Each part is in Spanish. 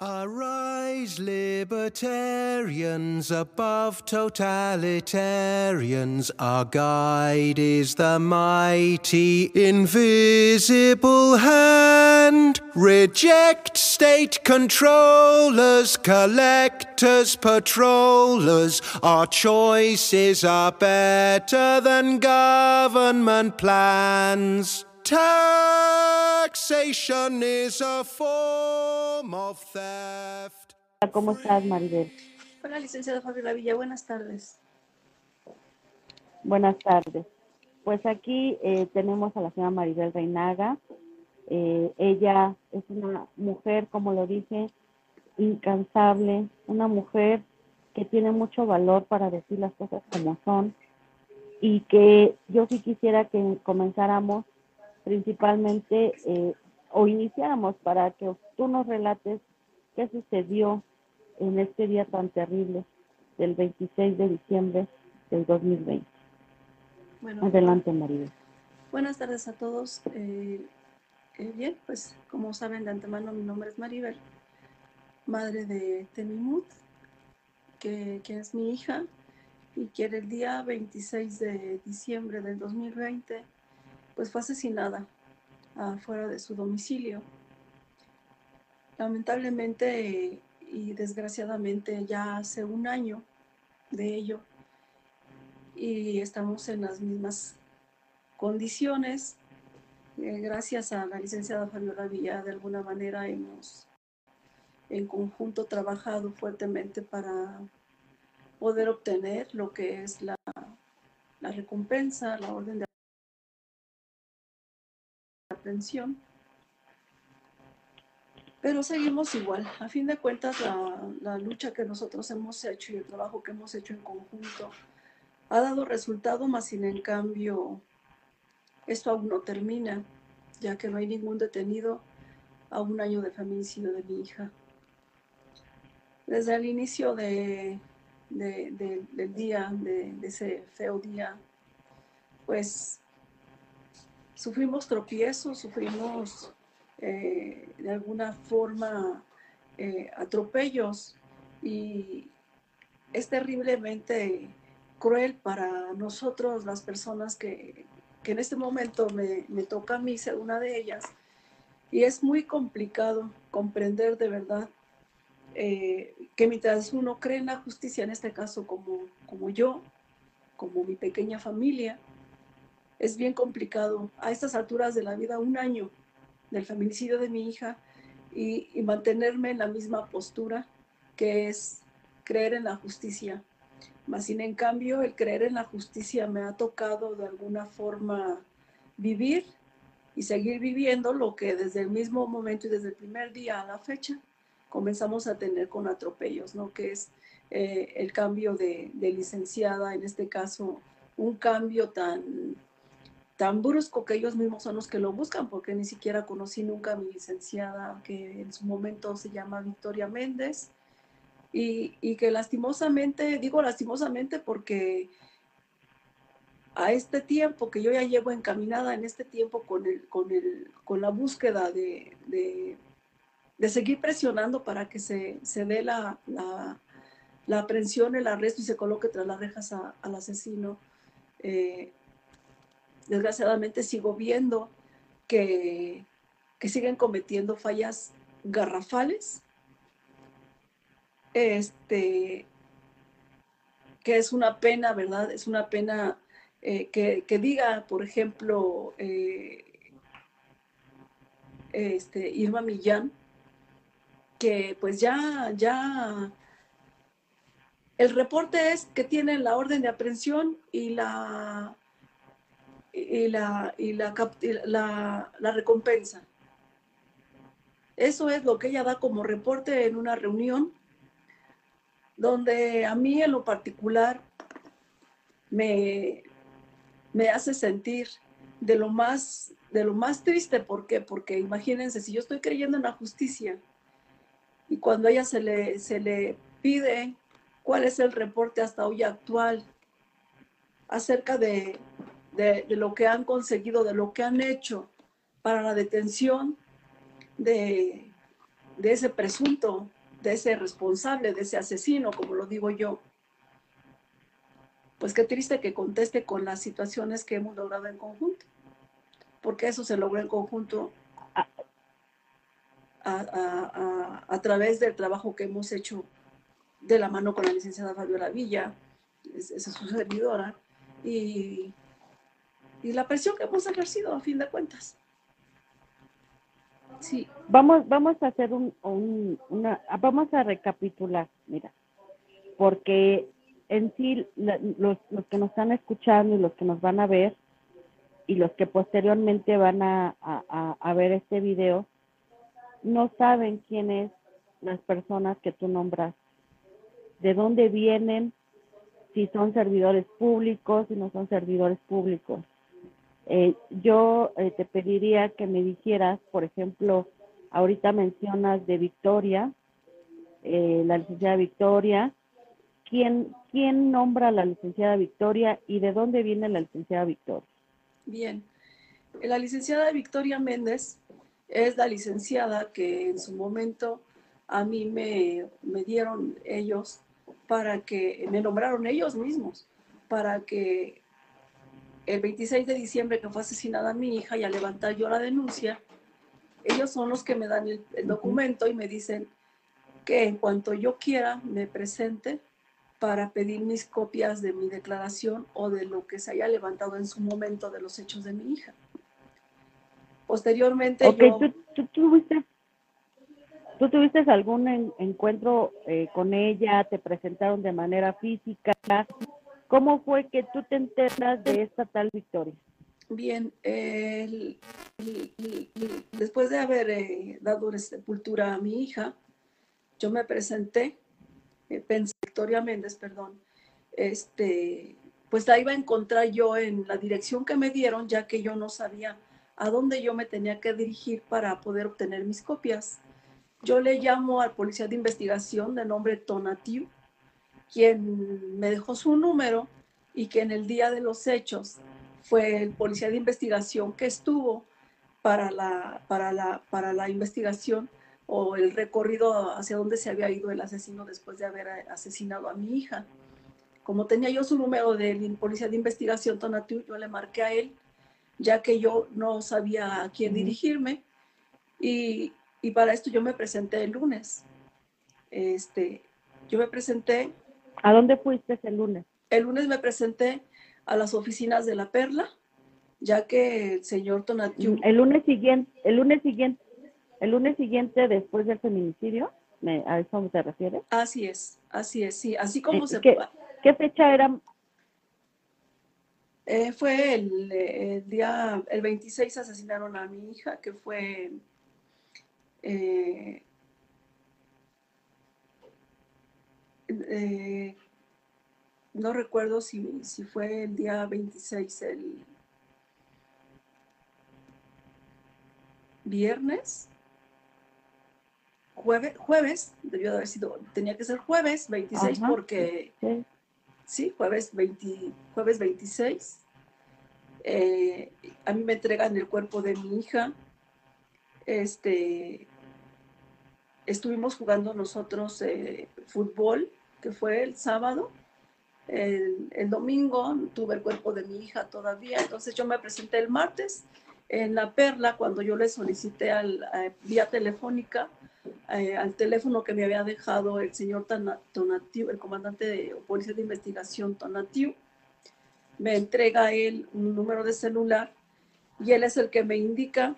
Arise, libertarians above totalitarians. Our guide is the mighty invisible hand. Reject state controllers, collectors, patrollers. Our choices are better than government plans. Taxation is a form of theft. ¿Cómo estás, Maribel? Hola, licenciada Fabiola Villa, buenas tardes. Buenas tardes. Pues aquí eh, tenemos a la señora Maribel Reinaga. Eh, ella es una mujer, como lo dije, incansable, una mujer que tiene mucho valor para decir las cosas como son y que yo sí quisiera que comenzáramos principalmente eh, o iniciáramos para que tú nos relates qué sucedió en este día tan terrible del 26 de diciembre del 2020. Bueno, Adelante, Maribel. buenas tardes a todos. Eh, eh, bien, pues como saben de antemano, mi nombre es Maribel, madre de Temimut, que, que es mi hija, y que el día 26 de diciembre del 2020 pues fue asesinada afuera de su domicilio. Lamentablemente y desgraciadamente ya hace un año de ello y estamos en las mismas condiciones. Eh, gracias a la licenciada Fabiola Villa, de alguna manera hemos en conjunto trabajado fuertemente para poder obtener lo que es la, la recompensa, la orden de aprehensión. Pero seguimos igual. A fin de cuentas, la, la, lucha que nosotros hemos hecho y el trabajo que hemos hecho en conjunto ha dado resultado, más sin en cambio, esto aún no termina, ya que no hay ningún detenido a un año de feminicidio de mi hija. Desde el inicio de, de, de, del día, de, ese feo día, pues sufrimos tropiezos, sufrimos eh, de alguna forma eh, atropellos y es terriblemente cruel para nosotros, las personas que, que en este momento me, me, toca a mí ser una de ellas. Y es muy complicado comprender de verdad eh, que mientras uno cree en la justicia, en este caso como, como yo, como mi pequeña familia, es bien complicado a estas alturas de la vida, un año del feminicidio de mi hija, y, mantenerme en la misma postura que es creer en la justicia. Más sin en cambio, el creer en la justicia me ha tocado de alguna forma vivir y seguir viviendo lo que desde el mismo momento y desde el primer día a la fecha comenzamos a tener con atropellos, ¿no? Que es eh, el cambio de licenciada, en este caso, un cambio tan tan brusco que ellos mismos son los que lo buscan, porque ni siquiera conocí nunca a mi licenciada, que en su momento se llama Victoria Méndez, y, que lastimosamente, digo lastimosamente porque a este tiempo que yo ya llevo encaminada en este tiempo con, el, con, el, con la búsqueda de, de, seguir presionando para que se, se dé la, la, aprehensión, el arresto y se coloque tras las rejas al asesino, eh, desgraciadamente sigo viendo que, que siguen cometiendo fallas garrafales, este, que es una pena, ¿verdad? Es una pena eh, que, que, diga, por ejemplo, eh, este, Irma Millán, que pues ya, ya, el reporte es que tienen la orden de aprehensión y la y la, y la, la, recompensa. Eso es lo que ella da como reporte en una reunión donde a mí en lo particular me, me hace sentir de lo más de lo más triste, ¿por qué? Porque imagínense, si yo estoy creyendo en la justicia y cuando ella se le, se le pide cuál es el reporte hasta hoy actual acerca de, de, lo que han conseguido, de lo que han hecho para la detención de, de ese presunto, de ese responsable, de ese asesino, como lo digo yo. Pues qué triste que conteste con las situaciones que hemos logrado en conjunto, porque eso se logró en conjunto a, través del trabajo que hemos hecho de la mano con la licenciada Fabiola Villa, es su servidora, y, y la presión que hemos ejercido a fin de cuentas. Sí. Vamos, vamos a hacer un, una, vamos a recapitular, mira, porque en sí los, los que nos están escuchando y los que nos van a ver y los que posteriormente van a, a, a ver este video, no saben quiénes las personas que tú nombras, de dónde vienen, si son servidores públicos, si no son servidores públicos. Eh, yo eh, te pediría que me dijeras, por ejemplo, ahorita mencionas de Victoria, eh, la licenciada Victoria, ¿quién, ¿quién nombra a la licenciada Victoria y de dónde viene la licenciada Victoria? Bien, la licenciada Victoria Méndez es la licenciada que en su momento a mí me, me dieron ellos para que, me nombraron ellos mismos, para que el 26 de diciembre que fue asesinada mi hija y a levantar yo la denuncia, ellos son los que me dan el, documento y me dicen que en cuanto yo quiera me presente para pedir mis copias de mi declaración o de lo que se haya levantado en su momento de los hechos de mi hija. Posteriormente yo... ¿tú, tuviste, ¿Tú tuviste algún encuentro eh, con ella? ¿Te presentaron de manera física? ¿Cómo fue que tú te enteras de esta tal victoria? Bien, después de haber eh, dado sepultura a mi hija, yo me presenté, eh, pensé, Victoria Méndez, perdón, este, pues la iba a encontrar yo en la dirección que me dieron, ya que yo no sabía a dónde yo me tenía que dirigir para poder obtener mis copias. Yo le llamo al policía de investigación de nombre Tonatiu quien me dejó su número y que en el día de los hechos fue el policía de investigación que estuvo para la, para la, para la investigación o el recorrido hacia donde se había ido el asesino después de haber asesinado a mi hija. Como tenía yo su número del policía de investigación Tonatiu, yo le marqué a él, ya que yo no sabía a quién dirigirme. Y, y, para esto yo me presenté el lunes. Este, yo me presenté ¿A dónde fuiste el lunes? El lunes me presenté a las oficinas de La Perla, ya que el señor Tonatiu... El lunes siguiente, el lunes siguiente, el lunes siguiente después del feminicidio, ¿a eso te refieres? Así es, así es, sí, así como eh, se... ¿Qué, ¿Qué fecha era? Eh, fue el, día, el 26 asesinaron a mi hija, que fue eh, Eh, no recuerdo si, si, fue el día 26, el viernes, jueves, jueves, debió de haber sido, tenía que ser jueves 26 porque, sí. jueves, 20, jueves 26. Eh, a mí me entregan el cuerpo de mi hija. Este, estuvimos jugando nosotros eh, fútbol que fue el sábado. El, domingo tuve el cuerpo de mi hija todavía, entonces yo me presenté el martes en La Perla cuando yo le solicité al, vía telefónica eh, al teléfono que me había dejado el señor Tonatiu, el comandante de Policía de Investigación Tonatiu. Me entrega él un número de celular y él es el que me indica,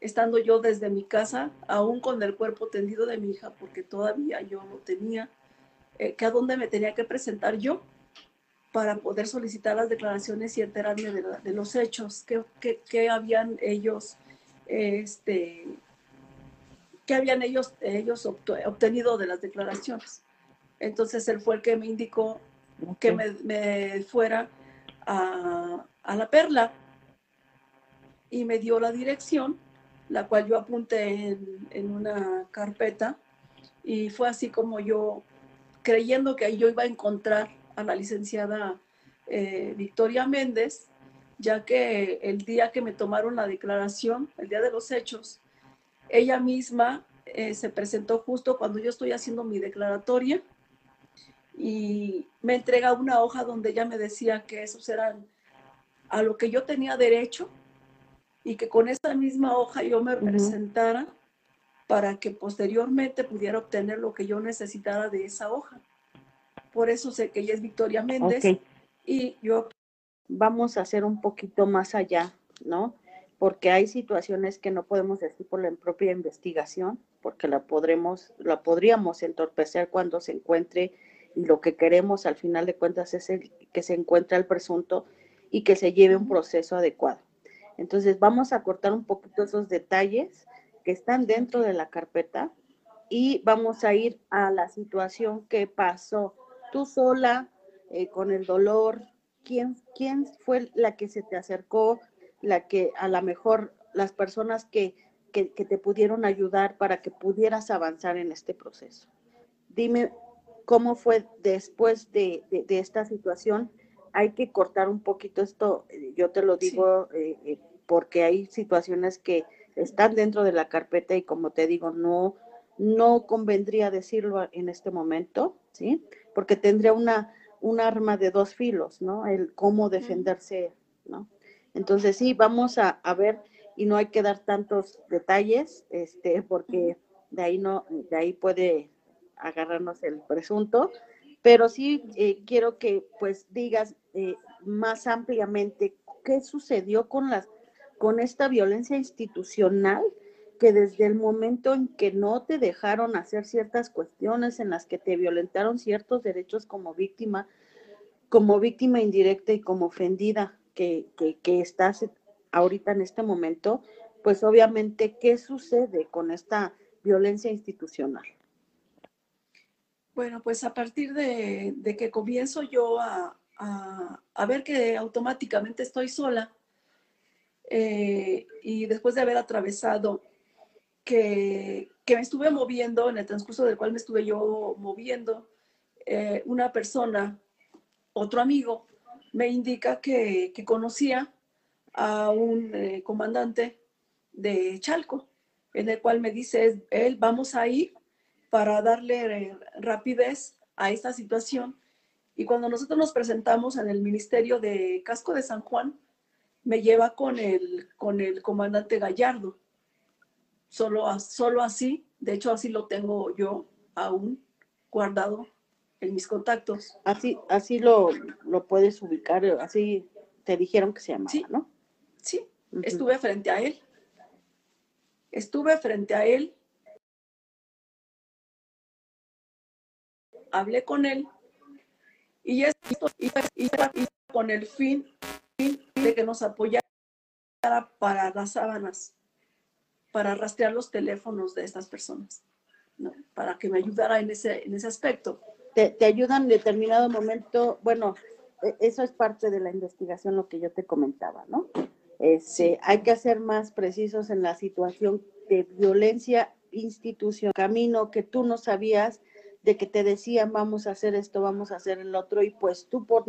estando yo desde mi casa, aún con el cuerpo tendido de mi hija, porque todavía yo no tenía, eh, que a dónde me tenía que presentar yo para poder solicitar las declaraciones y enterarme de, los hechos, que, habían ellos, este, que habían ellos, ellos obtenido de las declaraciones. Entonces él fue el que me indicó que me, fuera a, a, la perla y me dio la dirección, la cual yo apunté en, en una carpeta y fue así como yo creyendo que yo iba a encontrar a la licenciada eh, Victoria Méndez, ya que el día que me tomaron la declaración, el día de los hechos, ella misma eh, se presentó justo cuando yo estoy haciendo mi declaratoria y me entrega una hoja donde ella me decía que esos eran a lo que yo tenía derecho y que con esa misma hoja yo me presentara para que posteriormente pudiera obtener lo que yo necesitara de esa hoja. Por eso sé que ella es Victoria Méndez y yo... Vamos a hacer un poquito más allá, ¿no? Porque hay situaciones que no podemos decir por la propia investigación, porque la podremos, la podríamos entorpecer cuando se encuentre y lo que queremos al final de cuentas es el, que se encuentre el presunto y que se lleve un proceso adecuado. Entonces vamos a cortar un poquito esos detalles que están dentro de la carpeta y vamos a ir a la situación que pasó tú sola, eh, con el dolor, ¿quién, quién fue la que se te acercó, la que a lo mejor las personas que, que, te pudieron ayudar para que pudieras avanzar en este proceso? Dime cómo fue después de, de, esta situación. Hay que cortar un poquito esto, eh, yo te lo digo eh, porque hay situaciones que están dentro de la carpeta y como te digo, no, no convendría decirlo en este momento, ¿sí? Porque tendría una, un arma de dos filos, ¿no? El cómo defenderse, ¿no? Entonces sí, vamos a, ver y no hay que dar tantos detalles, este, porque de ahí no, de ahí puede agarrarnos el presunto, pero sí eh, quiero que pues digas eh, más ampliamente qué sucedió con las, con esta violencia institucional que desde el momento en que no te dejaron hacer ciertas cuestiones, en las que te violentaron ciertos derechos como víctima, como víctima indirecta y como ofendida que, que, estás ahorita en este momento, pues obviamente, ¿qué sucede con esta violencia institucional? Bueno, pues a partir de, que comienzo yo a, a, ver que automáticamente estoy sola eh, y después de haber atravesado que, me estuve moviendo, en el transcurso del cual me estuve yo moviendo, eh, una persona, otro amigo, me indica que, conocía a un eh, comandante de Chalco, en el cual me dice, él, vamos a ir para darle rapidez a esta situación. Y cuando nosotros nos presentamos en el Ministerio de Casco de San Juan, me lleva con el, con el comandante Gallardo solo, solo así, de hecho así lo tengo yo aún guardado en mis contactos. Así, así lo, lo puedes ubicar, así te dijeron que se llamaba, sí, ¿no? Sí, estuve frente a él. Estuve frente a él. Hablé con él y esto y, con el fin de que nos apoyara para las sábanas para rastrear los teléfonos de estas personas, para que me ayudara en ese, en ese aspecto. Te, ayudan en determinado momento, bueno, e, eso es parte de la investigación, lo que yo te comentaba, ¿no? Este, Hay que ser más precisos en la situación de violencia institucional, camino que tú no sabías de que te decían vamos a hacer esto, vamos a hacer el otro, y pues tú por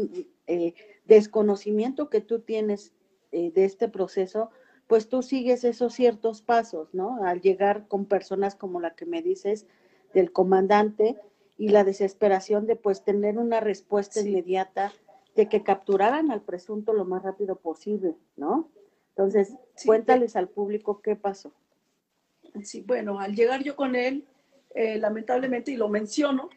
eh, desconocimiento que tú tienes eh, de este proceso, pues tú sigues esos ciertos pasos, ¿no? Al llegar con personas como la que me dices del comandante y la desesperación de pues tener una respuesta inmediata de que capturaran al presunto lo más rápido posible, ¿no? Entonces, cuéntales al público qué pasó. Sí, bueno, al llegar yo con él, eh, lamentablemente, y lo menciono,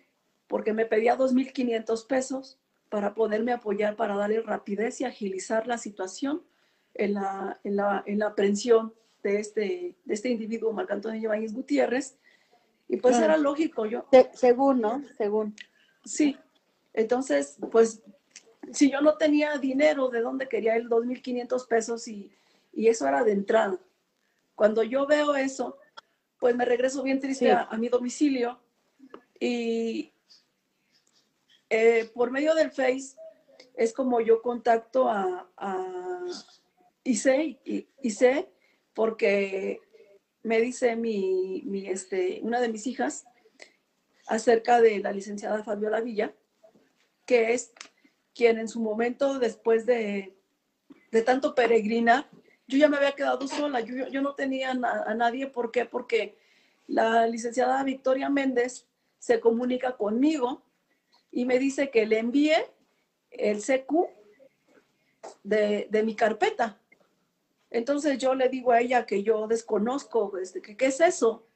porque me pedía 2.500 pesos para poderme apoyar, para darle rapidez y agilizar la situación, en la, en la, en la aprehensión de este, de este individuo, Marco Antonio Ibáñez Gutiérrez. Y pues era lógico, yo. según, ¿no? Según. Sí. Entonces, pues, si yo no tenía dinero, ¿de dónde quería el 2.500 pesos? Y, y, eso era de entrada. Cuando yo veo eso, pues me regreso bien triste a, mi domicilio y eh, por medio del Face es como yo contacto a, y, sé porque me dice mi, este, una de mis hijas acerca de la licenciada Fabiola Villa, que es quien en su momento, después de, tanto peregrinar, yo ya me había quedado sola, yo, yo no tenía a nadie, ¿por qué? Porque la licenciada Victoria Méndez se comunica conmigo y me dice que le envíe el CQ de, mi carpeta. Entonces yo le digo a ella que yo desconozco, este, que qué es eso,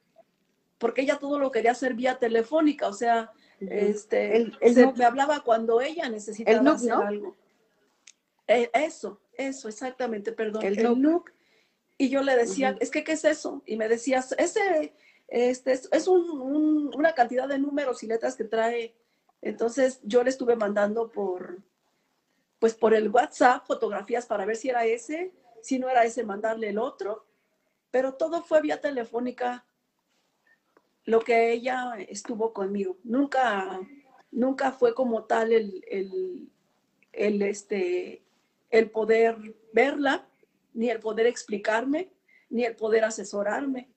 porque ella todo lo quería hacer vía telefónica, o sea, este, me hablaba cuando ella necesitaba hacer algo. Eh, eso, eso, exactamente, perdón. El, Y yo le decía, es que, ¿qué es eso? Y me decías, ese, este, es, una cantidad de números y letras que trae. Entonces yo le estuve mandando por, pues por el WhatsApp fotografías para ver si era ese, si no era ese, mandarle el otro. Pero todo fue vía telefónica lo que ella estuvo conmigo. Nunca, nunca fue como tal el, el, este, el poder verla, ni el poder explicarme, ni el poder asesorarme.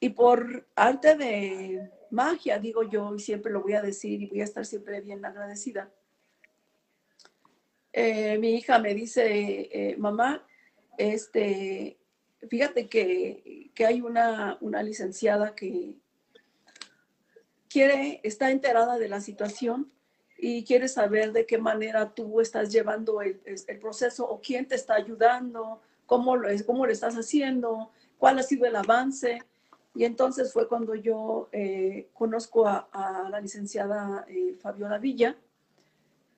Y por arte de magia, digo yo, y siempre lo voy a decir y voy a estar siempre bien agradecida. Eh, mi hija me dice, eh, mamá, este, fíjate que, hay una, una, licenciada que quiere, está enterada de la situación y quiere saber de qué manera tú estás llevando el, proceso o quién te está ayudando, cómo lo, cómo lo estás haciendo, cuál ha sido el avance. Y entonces fue cuando yo eh, conozco a, la licenciada eh, Fabiola Villa,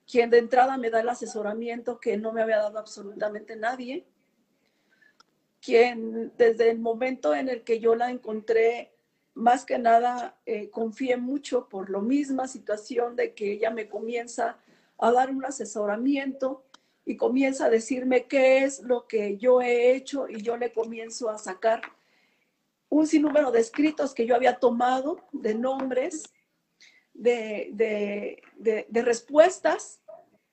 quien de entrada me da el asesoramiento que no me había dado absolutamente nadie quien desde el momento en el que yo la encontré, más que nada eh, confié mucho por la misma situación de que ella me comienza a dar un asesoramiento y comienza a decirme qué es lo que yo he hecho y yo le comienzo a sacar un sinnúmero de escritos que yo había tomado, de nombres, de, de, de respuestas,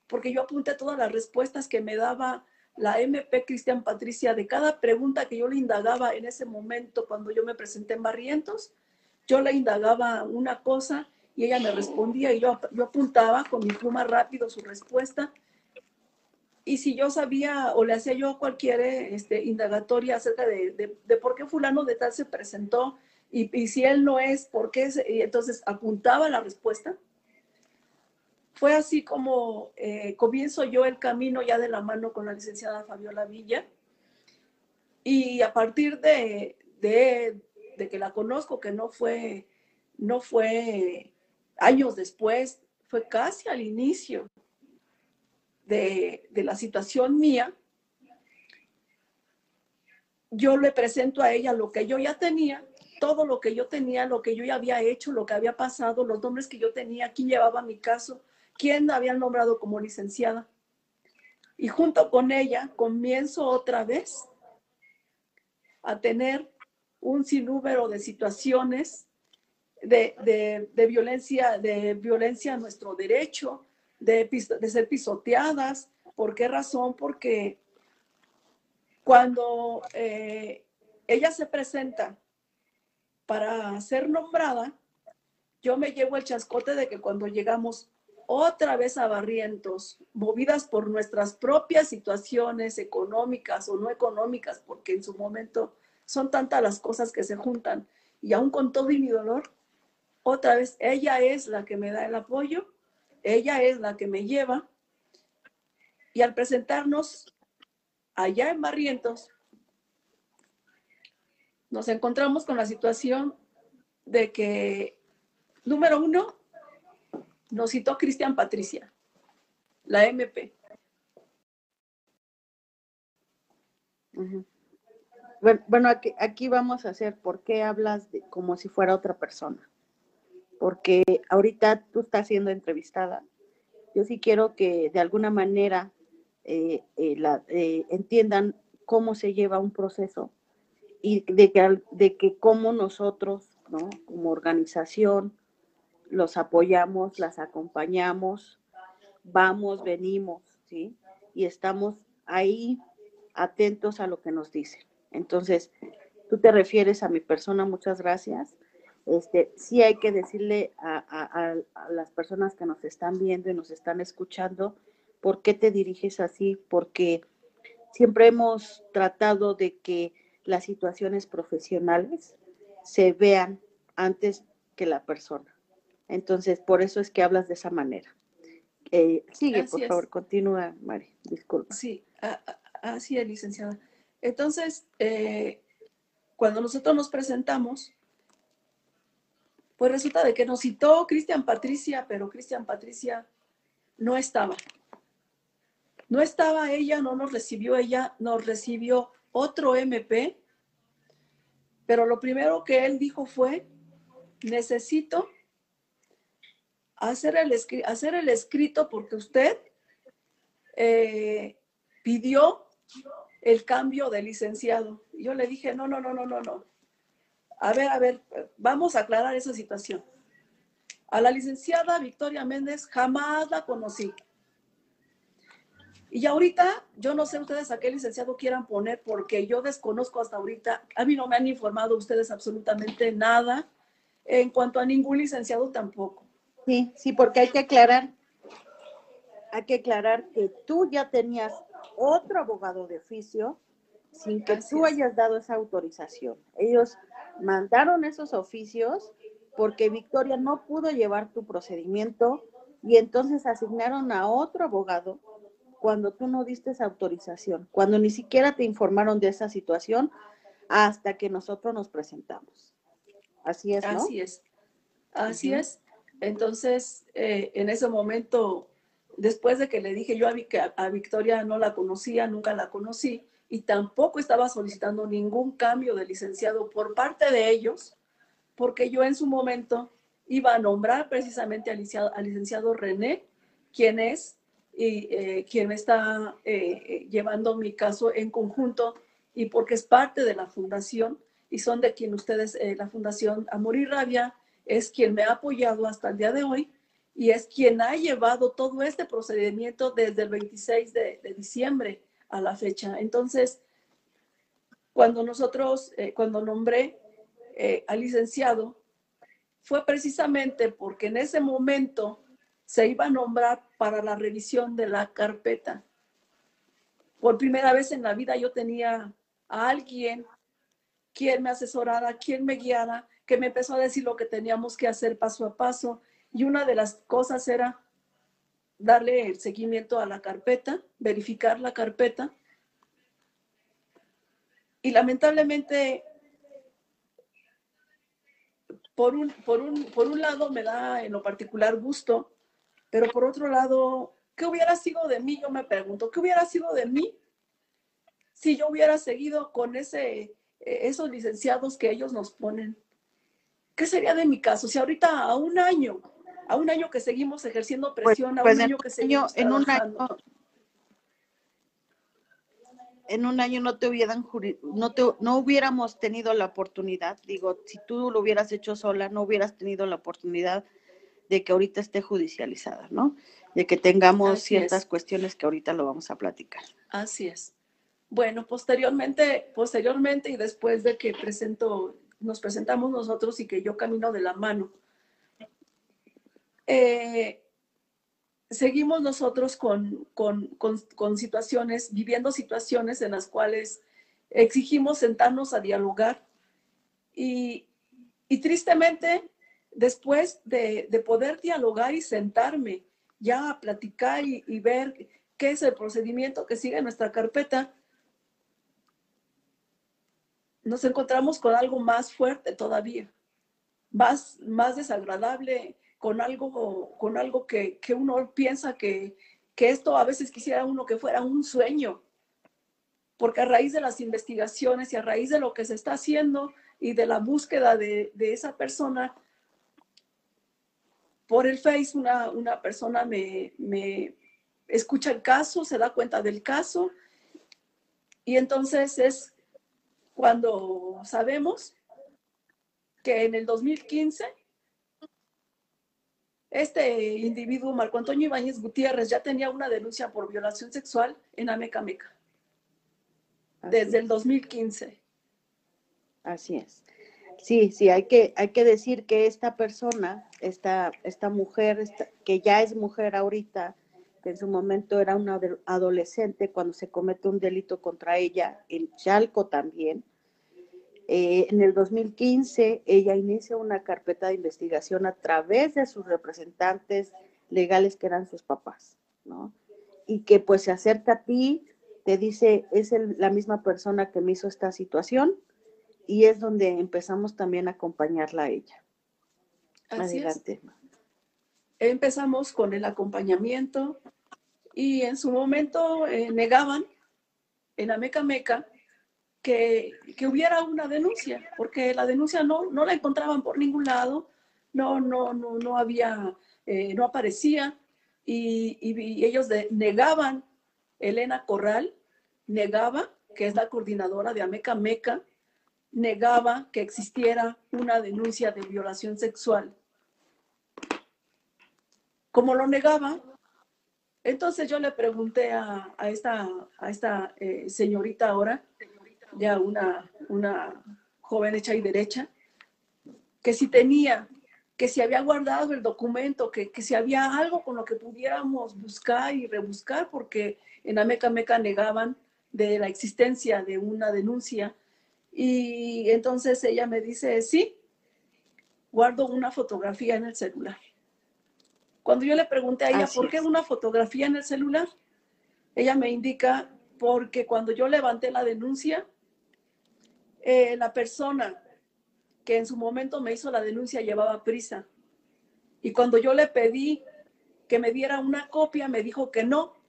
porque yo apunté todas las respuestas que me daba la MP Cristian Patricia de cada pregunta que yo le indagaba en ese momento cuando yo me presenté en Barrientos, yo le indagaba una cosa y ella me respondía y yo, yo apuntaba con mi pluma rápido su respuesta. Y si yo sabía o le hacía yo cualquier este, indagatoria acerca de, de, por qué fulano de tal se presentó y, si él no es, ¿por qué? Y entonces apuntaba la respuesta fue así como eh, comienzo yo el camino ya de la mano con la licenciada Fabiola Villa. Y a partir de, de, que la conozco, que no fue, no fue años después, fue casi al inicio de, de la situación mía, yo le presento a ella lo que yo ya tenía, todo lo que yo tenía, lo que yo ya había hecho, lo que había pasado, los nombres que yo tenía, quién llevaba mi caso, quién habían nombrado como licenciada. Y junto con ella comienzo otra vez a tener un sinnúmero de situaciones de, violencia, de violencia a nuestro derecho, de, de ser pisoteadas. ¿Por qué razón? Porque cuando eh, ella se presenta para ser nombrada, yo me llevo el chascote de que cuando llegamos otra vez a Barrientos, movidas por nuestras propias situaciones económicas o no económicas, porque en su momento son tantas las cosas que se juntan y aún con todo y mi dolor, otra vez ella es la que me da el apoyo, ella es la que me lleva y al presentarnos allá en Barrientos, nos encontramos con la situación de que, número uno, nos citó Cristian Patricia, la MP. Bueno, aquí, vamos a hacer, ¿por qué hablas como si fuera otra persona? Porque ahorita tú estás siendo entrevistada. Yo sí quiero que de alguna manera eh, eh, eh, entiendan cómo se lleva un proceso y de que, de que cómo nosotros, ¿no? como organización, los apoyamos, las acompañamos, vamos, venimos, ¿sí? Y estamos ahí atentos a lo que nos dicen. Entonces, tú te refieres a mi persona, muchas gracias. Este, sí hay que decirle a, las personas que nos están viendo y nos están escuchando por qué te diriges así, porque siempre hemos tratado de que las situaciones profesionales se vean antes que la persona. Entonces, por eso es que hablas de esa manera. Eh, sigue, por favor, continúa, Mari, disculpa. Sí, así es, licenciada. Entonces, eh, cuando nosotros nos presentamos, pues resulta de que nos citó Cristian Patricia, pero Cristian Patricia no estaba. No estaba ella, no nos recibió ella, nos recibió otro MP, pero lo primero que él dijo fue, necesito hacer el, hacer el escrito porque usted eh, pidió el cambio de licenciado. yo le dije, no, no, no, no, no, no. A ver, a ver, vamos a aclarar esa situación. A la licenciada Victoria Méndez jamás la conocí. Y ahorita, yo no sé ustedes a qué licenciado quieran poner, porque yo desconozco hasta ahorita, a mí no me han informado ustedes absolutamente nada, en cuanto a ningún licenciado tampoco. Sí, sí, porque hay que aclarar, hay que aclarar que tú ya tenías otro abogado de oficio sin que tú hayas dado esa autorización. Ellos mandaron esos oficios porque Victoria no pudo llevar tu procedimiento y entonces asignaron a otro abogado cuando tú no diste esa autorización, cuando ni siquiera te informaron de esa situación hasta que nosotros nos presentamos. Así es, ¿no? Así es. Así es. Entonces, eh, en ese momento, después de que le dije yo a, a Victoria no la conocía, nunca la conocí, y tampoco estaba solicitando ningún cambio de licenciado por parte de ellos, porque yo en su momento iba a nombrar precisamente al licenciado, René, quien es y eh, quien está eh, llevando mi caso en conjunto y porque es parte de la fundación y son de quien ustedes, la Fundación Amor y Rabia, es quien me ha apoyado hasta el día de hoy y es quien ha llevado todo este procedimiento desde el 26 de, diciembre a la fecha. Entonces, cuando nosotros, eh, cuando nombré eh, al licenciado, fue precisamente porque en ese momento se iba a nombrar para la revisión de la carpeta. Por primera vez en la vida yo tenía a alguien quien me asesorara, quien me guiara, que me empezó a decir lo que teníamos que hacer paso a paso. Y una de las cosas era darle el seguimiento a la carpeta, verificar la carpeta. Y lamentablemente, por un, por, un, por un lado me da en lo particular gusto, pero por otro lado, ¿qué hubiera sido de mí? Yo me pregunto, ¿qué hubiera sido de mí si yo hubiera seguido con ese, esos licenciados que ellos nos ponen? ¿Qué sería de mi caso? Si ahorita a un año, a un año que seguimos ejerciendo pues, presión, a pues, un año que seguimos en un año, en un año no te hubieran no te, no hubiéramos tenido la oportunidad, digo, si tú lo hubieras hecho sola, no hubieras tenido la oportunidad de que ahorita esté judicializada, ¿no? De que tengamos ciertas cuestiones que ahorita lo vamos a platicar. Así es. Bueno, posteriormente, posteriormente y después de que presento nos presentamos nosotros y que yo camino de la mano. Eh, seguimos nosotros con, con, situaciones, viviendo situaciones en las cuales exigimos sentarnos a dialogar y, tristemente, después de, poder dialogar y sentarme ya a platicar y, y ver qué es el procedimiento que sigue nuestra carpeta, nos encontramos con algo más fuerte todavía, más, más desagradable, con algo, con algo que, uno piensa que, esto a veces quisiera uno que fuera un sueño, porque a raíz de las investigaciones y a raíz de lo que se está haciendo y de la búsqueda de, esa persona, por el Face una, una persona me, me escucha el caso, se da cuenta del caso y entonces es cuando sabemos que en el 2015 este individuo, Marco Antonio Ibáñez Gutiérrez, ya tenía una denuncia por violación sexual en Amecameca. Desde el 2015. Así es. Sí, sí, hay que, hay que decir que esta persona, esta, esta mujer, que ya es mujer ahorita, que en su momento era una adolescente cuando se comete un delito contra ella, en Chalco también, Eh, en el 2015, ella inicia una carpeta de investigación a través de sus representantes legales que eran sus papás, ¿no? Y que pues se acerca a ti, te dice, es la misma persona que me hizo esta situación y es donde empezamos también a acompañarla a ella. Adelante. Empezamos con el acompañamiento y en su momento eh, negaban en la Meca que, hubiera una denuncia, porque la denuncia no, no la encontraban por ningún lado, no, no, no, no había, eh, no aparecía, y, ellos negaban, Elena Corral negaba, que es la coordinadora de Ameca Meca, negaba que existiera una denuncia de violación sexual. Como lo negaba, entonces yo le pregunté a, esta, a esta eh, señorita ahora, ya una, una joven hecha y derecha, que si tenía, que si había guardado el documento, que, que si había algo con lo que pudiéramos buscar y rebuscar, porque en Ameca Meca negaban de la existencia de una denuncia. Y entonces ella me dice, sí, guardo una fotografía en el celular. Cuando yo le pregunté a ella, ¿por qué una fotografía en el celular? Ella me indica, porque cuando yo levanté la denuncia, eh, la persona que en su momento me hizo la denuncia llevaba prisa. Y cuando yo le pedí que me diera una copia, me dijo que no,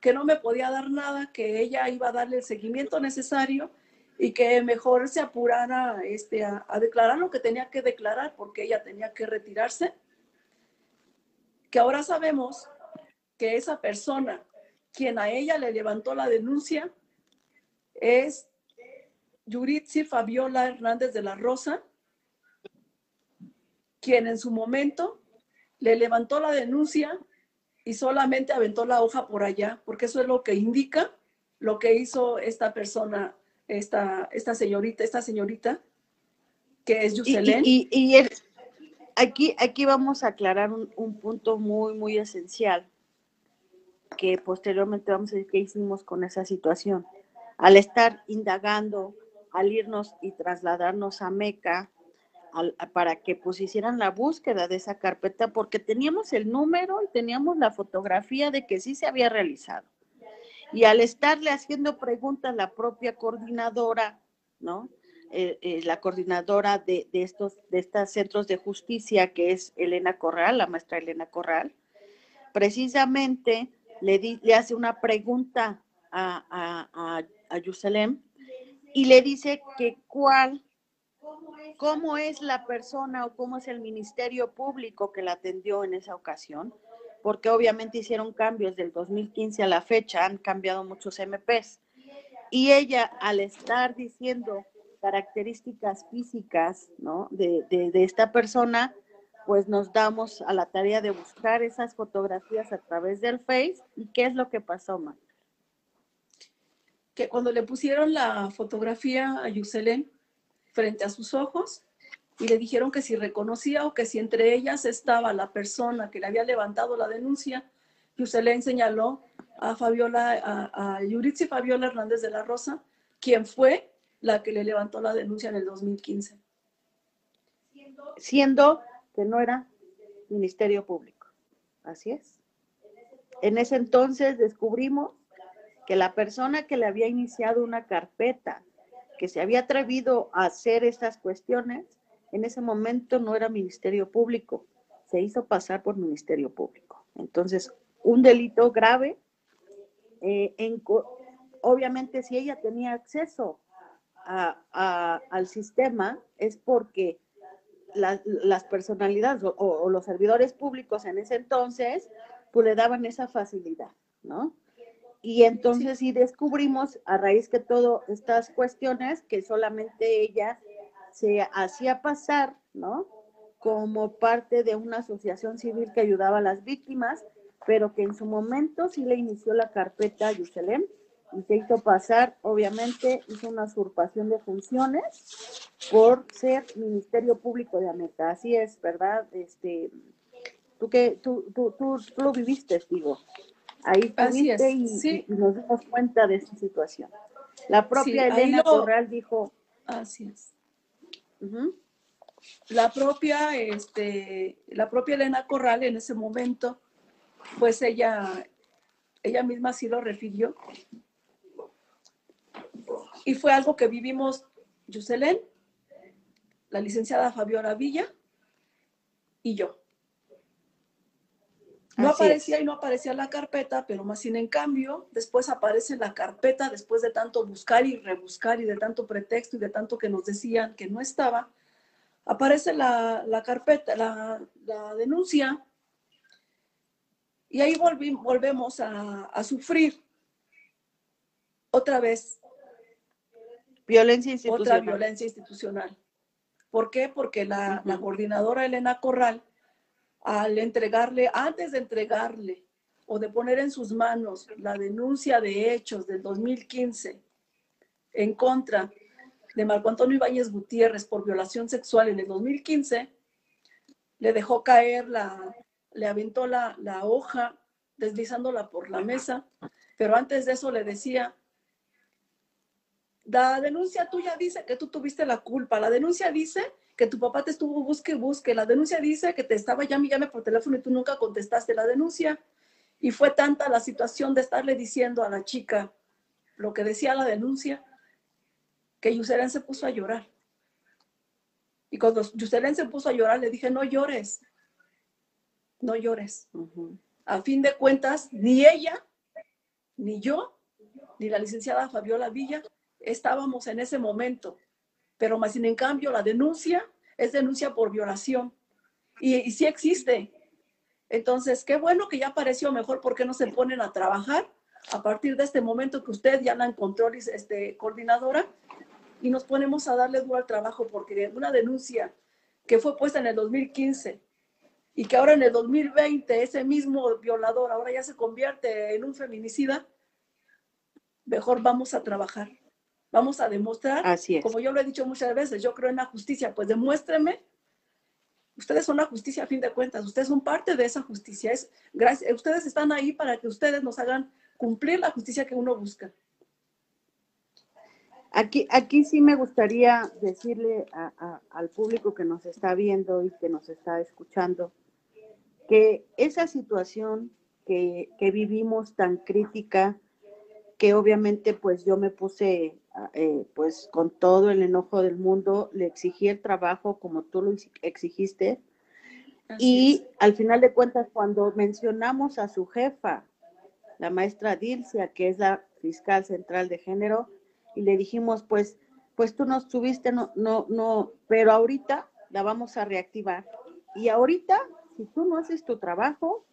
que no me podía dar nada, que ella iba a darle el seguimiento necesario y que mejor se apurara este, a, a declarar lo que tenía que declarar porque ella tenía que retirarse. Que ahora sabemos que esa persona, quien a ella le levantó la denuncia, es Yuritsi Fabiola Hernández de la Rosa, quien en su momento le levantó la denuncia y solamente aventó la hoja por allá, porque eso es lo que indica lo que hizo esta persona, esta, esta señorita, esta señorita, que es Yuselén. Y, y, aquí, aquí vamos a aclarar un, un, punto muy, muy esencial, que posteriormente vamos a decir qué hicimos con esa situación. Al estar indagando al irnos y trasladarnos a Meca para que pues hicieran la búsqueda de esa carpeta porque teníamos el número y teníamos la fotografía de que sí se había realizado. Y al estarle haciendo preguntas la propia coordinadora, ¿no? Eh, eh, la coordinadora de, estos de estos centros de justicia, que es Elena Corral, la maestra Elena Corral, precisamente le, le hace una pregunta a, a, a, a Yuselem y le dice que cuál, cómo es la persona o cómo es el ministerio público que la atendió en esa ocasión, porque obviamente hicieron cambios del 2015 a la fecha, han cambiado muchos MPs. Y ella, al estar diciendo características físicas ¿no? de, de esta persona, pues nos damos a la tarea de buscar esas fotografías a través del Face. ¿Y qué es lo que pasó, Ma? Que cuando le pusieron la fotografía a Yuselén frente a sus ojos y le dijeron que si reconocía o que si entre ellas estaba la persona que le había levantado la denuncia, Yuselén señaló a Fabiola, a, a Yuritsi Fabiola Hernández de la Rosa, quien fue la que le levantó la denuncia en el 2015. Siendo que no era Ministerio Público. Así es. En ese entonces descubrimos que la persona que le había iniciado una carpeta, que se había atrevido a hacer estas cuestiones, en ese momento no era Ministerio Público, se hizo pasar por Ministerio Público. Entonces, un delito grave, eh, obviamente si ella tenía acceso al sistema, es porque las personalidades o, los servidores públicos en ese entonces, pues le daban esa facilidad, ¿no? Y entonces sí. descubrimos a raíz que todas estas cuestiones que solamente ella se hacía pasar, ¿no? Como parte de una asociación civil que ayudaba a las víctimas, pero que en su momento sí le inició la carpeta a Yuselem y se hizo pasar, obviamente, hizo una usurpación de funciones por ser Ministerio Público de América. Así es, ¿verdad? Este, tú que tú, tú, tú, tú lo viviste, digo. Ahí estuviste y, nos dimos cuenta de esa situación. La propia Elena Corral dijo, Así es. La propia, este, la propia Elena Corral en ese momento, pues ella, ella misma sí lo refirió. Y fue algo que vivimos Yuselén, la licenciada Fabiola Villa y yo. No aparecía y no aparecía la carpeta, pero más sin en cambio, después aparece la carpeta, después de tanto buscar y rebuscar y de tanto pretexto y de tanto que nos decían que no estaba, aparece la, carpeta, la, denuncia, y ahí volvemos a, sufrir otra vez. Violencia institucional. Otra violencia institucional. ¿Por qué? Porque la, la coordinadora Elena Corral al entregarle, antes de entregarle o de poner en sus manos la denuncia de hechos del 2015 en contra de Marco Antonio Ibáñez Gutiérrez por violación sexual en el 2015, le dejó caer la, le aventó la, la hoja deslizándola por la mesa, pero antes de eso le decía, la denuncia tuya dice que tú tuviste la culpa, la denuncia dice que tu papá te estuvo busque, busque. La denuncia dice que te estaba llame, llame por teléfono y tú nunca contestaste la denuncia. Y fue tanta la situación de estarle diciendo a la chica lo que decía la denuncia, que Yuselén se puso a llorar. Y cuando Yuselén se puso a llorar, le dije, no llores, no llores. A fin de cuentas, ni ella, ni yo, ni la licenciada Fabiola Villa estábamos en ese momento pero más sin en cambio la denuncia es denuncia por violación y, y sí existe. Entonces, qué bueno que ya apareció mejor porque no se ponen a trabajar a partir de este momento que usted ya la encontró, este, coordinadora, y nos ponemos a darle duro al trabajo porque una denuncia que fue puesta en el 2015 y que ahora en el 2020 ese mismo violador ahora ya se convierte en un feminicida, mejor vamos a trabajar. Vamos a demostrar, Así como yo lo he dicho muchas veces, yo creo en la justicia, pues demuéstreme. Ustedes son la justicia a fin de cuentas, ustedes son parte de esa justicia. Es, gracias, ustedes están ahí para que ustedes nos hagan cumplir la justicia que uno busca. Aquí, aquí sí me gustaría decirle al público que nos está viendo y que nos está escuchando que esa situación que, que vivimos tan crítica, que obviamente pues yo me puse eh, pues con todo el enojo del mundo, le exigí el trabajo como tú lo exigiste. y al final de cuentas, cuando mencionamos a su jefa, la maestra Dilcia, que es la fiscal central de género, y le dijimos, pues, pues tú nos tuviste, no, no, no, pero ahorita la vamos a reactivar. Y ahorita, si tú no haces tu trabajo,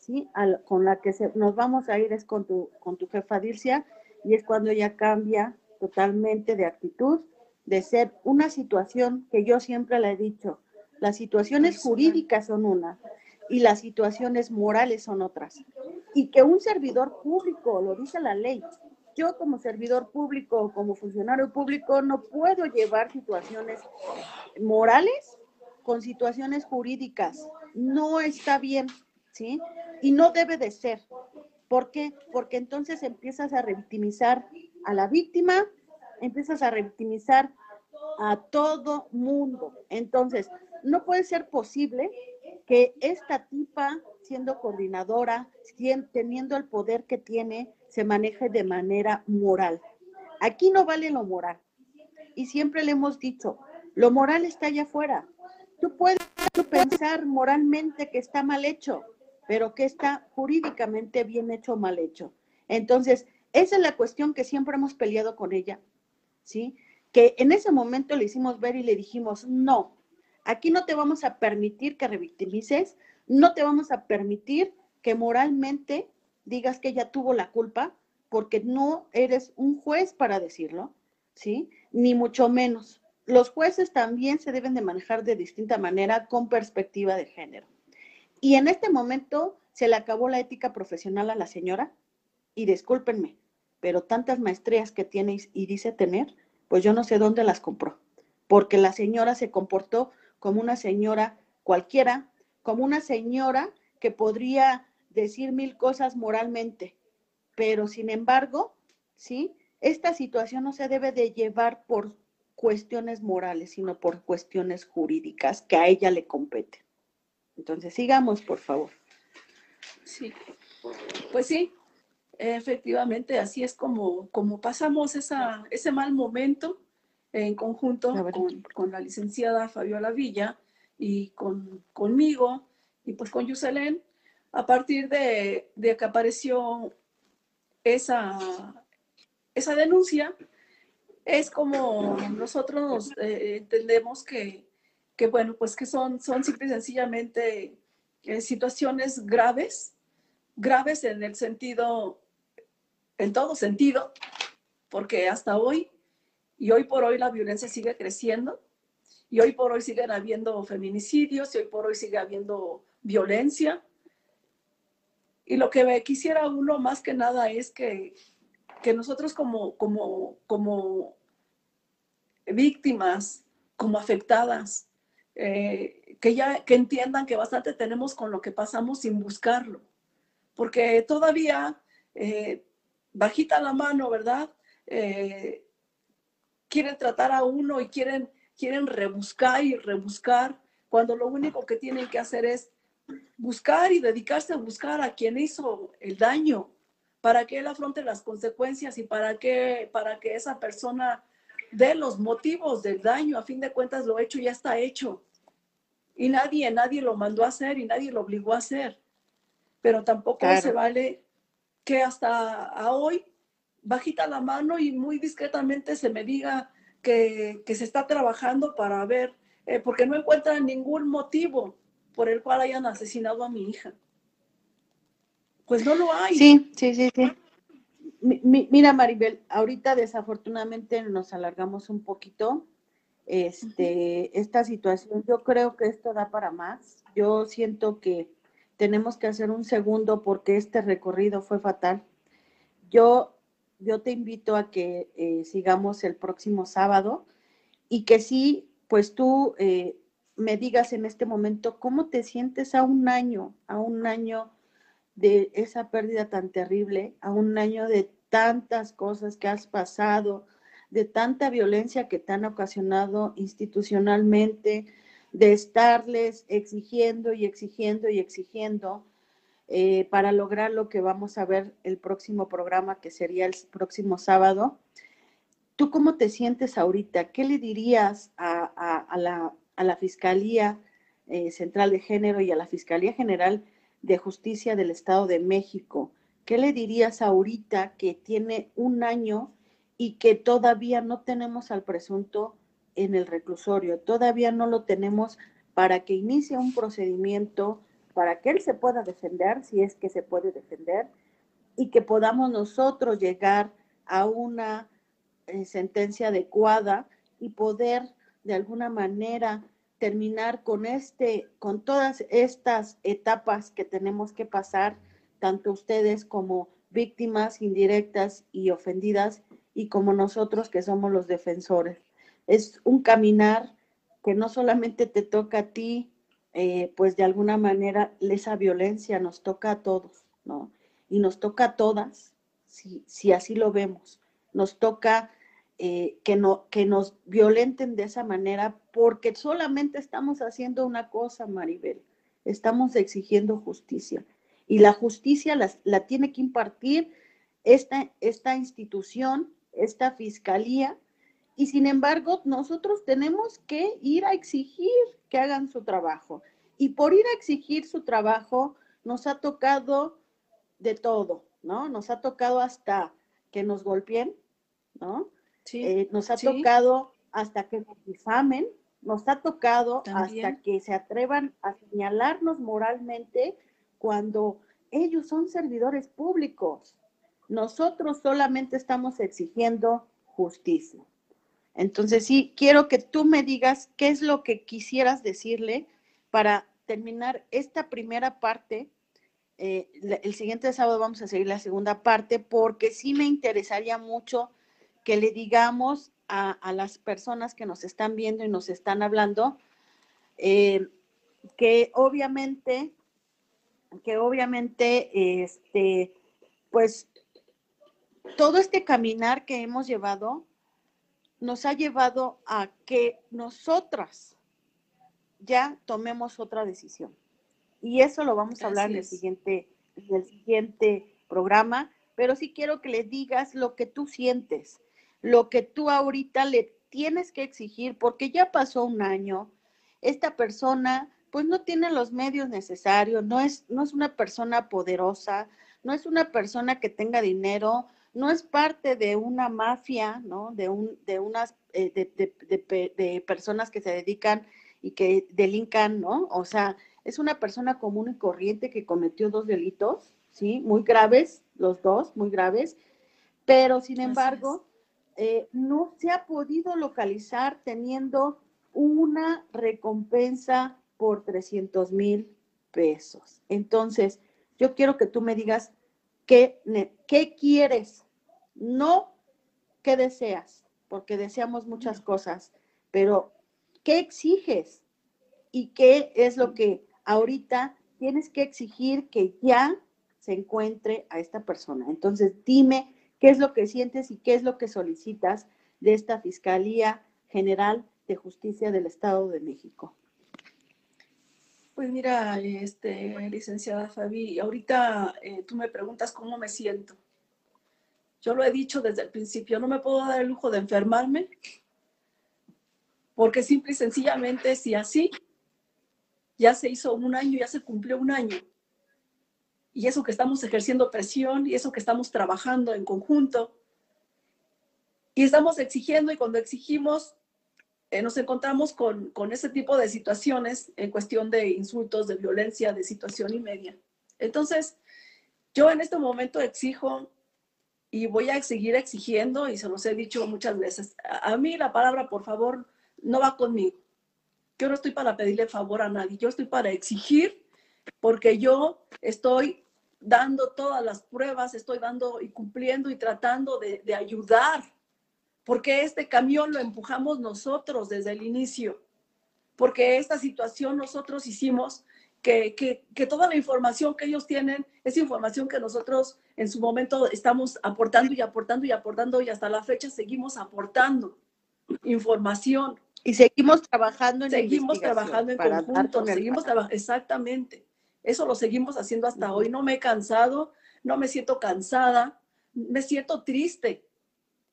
¿sí? con la que se, nos vamos a ir es con tu, con tu jefa Dilcia, y es cuando ella cambia totalmente de actitud, de ser una situación que yo siempre le he dicho, las situaciones jurídicas son una y las situaciones morales son otras. Y que un servidor público, lo dice la ley, yo como servidor público o como funcionario público no puedo llevar situaciones morales con situaciones jurídicas. No está bien, ¿sí? Y no debe de ser. ¿Por qué? Porque entonces empiezas a revictimizar a la víctima, empiezas a revictimizar a todo mundo. Entonces, no puede ser posible que esta tipa, siendo coordinadora, teniendo el poder que tiene, se maneje de manera moral. Aquí no vale lo moral. Y siempre le hemos dicho, lo moral está allá afuera. Tú puedes pensar moralmente que está mal hecho, pero que está jurídicamente bien hecho o mal hecho. Entonces, esa es la cuestión que siempre hemos peleado con ella, ¿sí? Que en ese momento le hicimos ver y le dijimos, no, aquí no te vamos a permitir que revictimices, no te vamos a permitir que moralmente digas que ella tuvo la culpa, porque no eres un juez para decirlo, ¿sí? Ni mucho menos. Los jueces también se deben de manejar de distinta manera con perspectiva de género. Y en este momento se le acabó la ética profesional a la señora, y discúlpenme, pero tantas maestrías que tiene y dice tener, pues yo no sé dónde las compró, porque la señora se comportó como una señora cualquiera, como una señora que podría decir mil cosas moralmente, pero sin embargo, ¿sí? Esta situación no se debe de llevar por cuestiones morales, sino por cuestiones jurídicas que a ella le competen. Entonces, sigamos, por favor. Sí, pues sí, efectivamente, así es como, como pasamos esa, ese mal momento en conjunto con, con, la licenciada Fabiola Villa y con, conmigo y pues con Yuselén, a partir de, de que apareció esa, esa denuncia, es como nosotros eh, entendemos que, que, bueno, pues que son, son simple y sencillamente eh, situaciones graves, graves en el sentido, en todo sentido, porque hasta hoy y hoy por hoy la violencia sigue creciendo y hoy por hoy siguen habiendo feminicidios y hoy por hoy sigue habiendo violencia. Y lo que quisiera uno más que nada es que, que nosotros como, como, como víctimas, como afectadas, eh, que ya que entiendan que bastante tenemos con lo que pasamos sin buscarlo. Porque todavía, eh, bajita la mano, ¿verdad? Eh, quieren tratar a uno y quieren, quieren rebuscar y rebuscar, cuando lo único que tienen que hacer es buscar y dedicarse a buscar a quien hizo el daño, para que él afronte las consecuencias y para que, para que esa persona dé los motivos del daño. A fin de cuentas, lo hecho ya está hecho. Y nadie, nadie lo mandó a hacer y nadie lo obligó a hacer. Pero tampoco se vale que hasta a hoy bajita la mano y muy discretamente se me diga que, se está trabajando para ver, eh, porque no encuentran ningún motivo por el cual hayan asesinado a mi hija. Pues no lo hay. Sí, sí, sí, sí. Mira, Maribel, ahorita desafortunadamente nos alargamos un poquito. Este, esta situación, yo creo que esto da para más. Yo siento que tenemos que hacer un segundo porque este recorrido fue fatal. Yo, yo te invito a que eh, sigamos el próximo sábado y que sí, pues tú eh, me digas en este momento cómo te sientes a un año, a un año de esa pérdida tan terrible, a un año de tantas cosas que has pasado, de tanta violencia que te han ocasionado institucionalmente, de estarles exigiendo y exigiendo y exigiendo eh, para lograr lo que vamos a ver el próximo programa, que sería el próximo sábado. ¿Tú cómo te sientes ahorita? ¿Qué le dirías a, la, a la Fiscalía eh, Central de Género y a la Fiscalía General de Justicia del Estado de México. ¿Qué le dirías ahorita que tiene un año y que todavía no tenemos al presunto en el reclusorio? Todavía no lo tenemos para que inicie un procedimiento, para que él se pueda defender, si es que se puede defender, y que podamos nosotros llegar a una eh, sentencia adecuada y poder de alguna manera terminar con este, con todas estas etapas que tenemos que pasar, tanto ustedes como víctimas indirectas y ofendidas, y como nosotros que somos los defensores. Es un caminar que no solamente te toca a ti, eh, pues de alguna manera esa violencia nos toca a todos, ¿no? Y nos toca a todas, si, si así lo vemos. Nos toca eh, que, no, que nos violenten de esa manera porque solamente estamos haciendo una cosa, Maribel, estamos exigiendo justicia. Y la justicia la, tiene que impartir esta, esta institución, esta fiscalía, y sin embargo nosotros tenemos que ir a exigir que hagan su trabajo. Y por ir a exigir su trabajo nos ha tocado de todo, ¿no? Nos ha tocado hasta que nos golpeen, ¿no? Eh, nos ha tocado hasta que nos difamen, nos ha tocado hasta que se atrevan a señalarnos moralmente cuando ellos son servidores públicos. Nosotros solamente estamos exigiendo justicia. Entonces, sí, quiero que tú me digas qué es lo que quisieras decirle para terminar esta primera parte. Eh, el siguiente sábado vamos a seguir la segunda parte porque sí me interesaría mucho que le digamos a, las personas que nos están viendo y nos están hablando eh, que obviamente, que obviamente, este, pues todo este caminar que hemos llevado nos ha llevado a que nosotras ya tomemos otra decisión. Y eso lo vamos a hablar en el, siguiente, en el siguiente programa, pero sí quiero que le digas lo que tú sientes, lo que tú ahorita le tienes que exigir, porque ya pasó un año, esta persona pues no tiene los medios necesarios, no es, no es una persona poderosa, no es una persona que tenga dinero, no es parte de una mafia, ¿no? De, un, de unas, eh, de, personas que se dedican y que delincan, ¿no? O sea, es una persona común y corriente que cometió dos delitos, ¿sí? Muy graves, los dos, muy graves, pero sin embargo, eh, no se ha podido localizar teniendo una recompensa por 300 mil pesos. Entonces, yo quiero que tú me digas qué, qué quieres, no qué deseas, porque deseamos muchas cosas, pero qué exiges y qué es lo que ahorita tienes que exigir que ya se encuentre a esta persona. Entonces, dime qué es lo que sientes y qué es lo que solicitas de esta Fiscalía General de Justicia del Estado de México. Pues mira, este, licenciada Fabi, ahorita eh, tú me preguntas cómo me siento. Yo lo he dicho desde el principio, no me puedo dar el lujo de enfermarme, porque simple y sencillamente, si así, ya se hizo un año, ya se cumplió un año, y eso que estamos ejerciendo presión, y eso que estamos trabajando en conjunto, y estamos exigiendo, y cuando exigimos, eh, nos encontramos con, con ese tipo de situaciones en cuestión de insultos, de violencia, de situación y media. Entonces, yo en este momento exijo y voy a seguir exigiendo, y se los he dicho muchas veces, a, a mí la palabra, por favor, no va conmigo. Yo no estoy para pedirle favor a nadie, yo estoy para exigir, porque yo estoy dando todas las pruebas, estoy dando y cumpliendo y tratando de, de ayudar porque este camión lo empujamos nosotros desde el inicio, porque esta situación nosotros hicimos que, que, toda la información que ellos tienen es información que nosotros en su momento estamos aportando y aportando y aportando y hasta la fecha seguimos aportando información. Y seguimos trabajando en Seguimos trabajando en conjunto, seguimos trabajando, exactamente. Eso lo seguimos haciendo hasta hoy. No me he cansado, no me siento cansada, me siento triste,